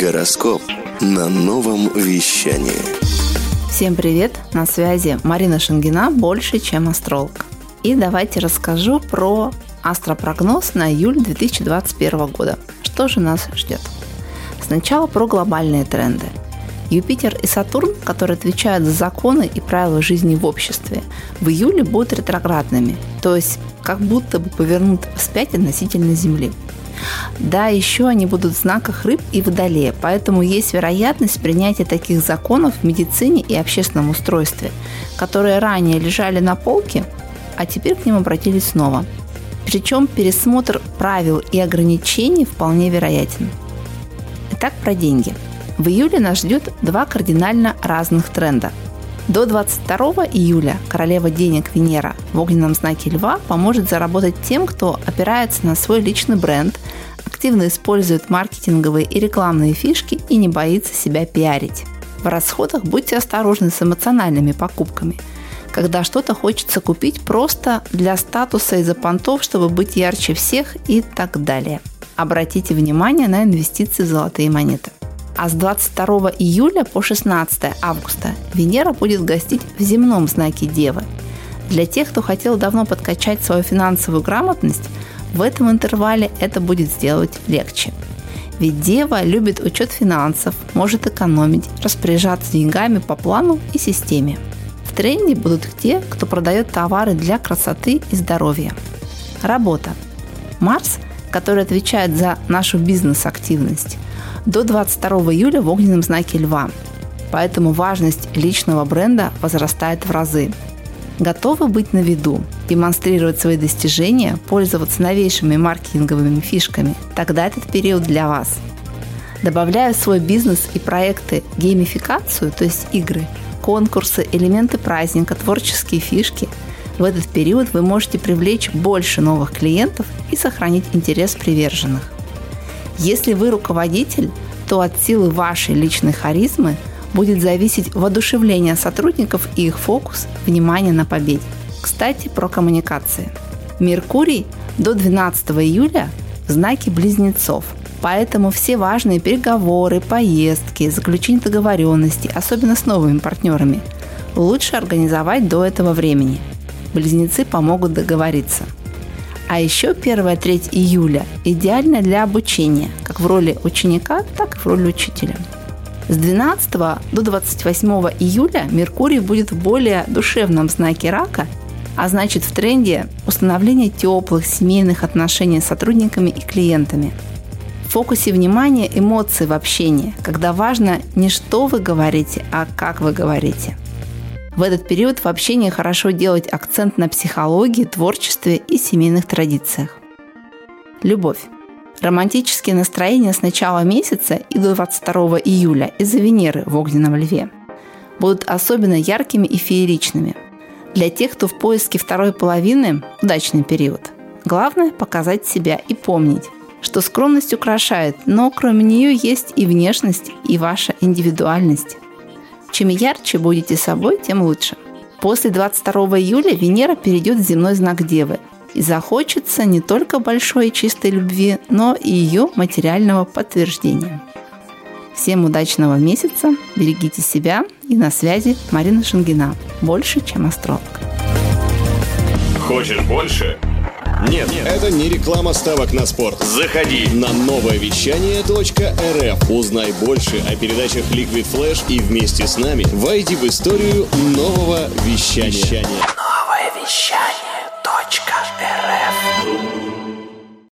Гороскоп на новом вещании. Всем привет! На связи Марина Шангина, больше, чем астролог. И давайте расскажу про астропрогноз на июль 2021 года. Что же нас ждет? Сначала про глобальные тренды. Юпитер и Сатурн, которые отвечают за законы и правила жизни в обществе, в июле будут ретроградными, то есть как будто бы повернут вспять относительно Земли. Да, еще они будут в знаках рыб и водолея, поэтому есть вероятность принятия таких законов в медицине и общественном устройстве, которые ранее лежали на полке, а теперь к ним обратились снова. Причем пересмотр правил и ограничений вполне вероятен. Итак, про деньги. В июле нас ждет два кардинально разных тренда – до 22 июля королева денег Венера в огненном знаке Льва поможет заработать тем, кто опирается на свой личный бренд, активно использует маркетинговые и рекламные фишки и не боится себя пиарить. В расходах будьте осторожны с эмоциональными покупками, когда что-то хочется купить просто для статуса из-за понтов, чтобы быть ярче всех и так далее. Обратите внимание на инвестиции в золотые монеты. А с 22 июля по 16 августа Венера будет гостить в земном знаке Девы. Для тех, кто хотел давно подкачать свою финансовую грамотность, в этом интервале это будет сделать легче. Ведь Дева любит учет финансов, может экономить, распоряжаться деньгами по плану и системе. В тренде будут те, кто продает товары для красоты и здоровья. Работа. Марс, который отвечает за нашу бизнес-активность, до 22 июля в огненном знаке Льва. Поэтому важность личного бренда возрастает в разы. Готовы быть на виду, демонстрировать свои достижения, пользоваться новейшими маркетинговыми фишками? Тогда этот период для вас. Добавляя в свой бизнес и проекты геймификацию, то есть игры, конкурсы, элементы праздника, творческие фишки, в этот период вы можете привлечь больше новых клиентов и сохранить интерес приверженных. Если вы руководитель, то от силы вашей личной харизмы будет зависеть воодушевление сотрудников и их фокус, внимание на победе. Кстати, про коммуникации. Меркурий до 12 июля в знаке близнецов. Поэтому все важные переговоры, поездки, заключение договоренностей, особенно с новыми партнерами, лучше организовать до этого времени. Близнецы помогут договориться – а еще 1-3 июля идеально для обучения, как в роли ученика, так и в роли учителя. С 12 до 28 июля Меркурий будет в более душевном знаке рака, а значит в тренде установления теплых семейных отношений с сотрудниками и клиентами. В фокусе внимания эмоции в общении, когда важно не что вы говорите, а как вы говорите – в этот период в общении хорошо делать акцент на психологии, творчестве и семейных традициях. Любовь. Романтические настроения с начала месяца и до 22 июля из-за Венеры в огненном льве будут особенно яркими и фееричными. Для тех, кто в поиске второй половины – удачный период. Главное – показать себя и помнить, что скромность украшает, но кроме нее есть и внешность, и ваша индивидуальность. Чем ярче будете собой, тем лучше. После 22 июля Венера перейдет в земной знак Девы и захочется не только большой и чистой любви, но и ее материального подтверждения. Всем удачного месяца, берегите себя и на связи Марина Шангина. Больше, чем астролог. Хочешь больше? Нет, Нет, это не реклама ставок на спорт. Заходи на новое вещание .рф. Узнай больше о передачах Liquid Flash и вместе с нами войди в историю нового вещания. Новое вещание .рф.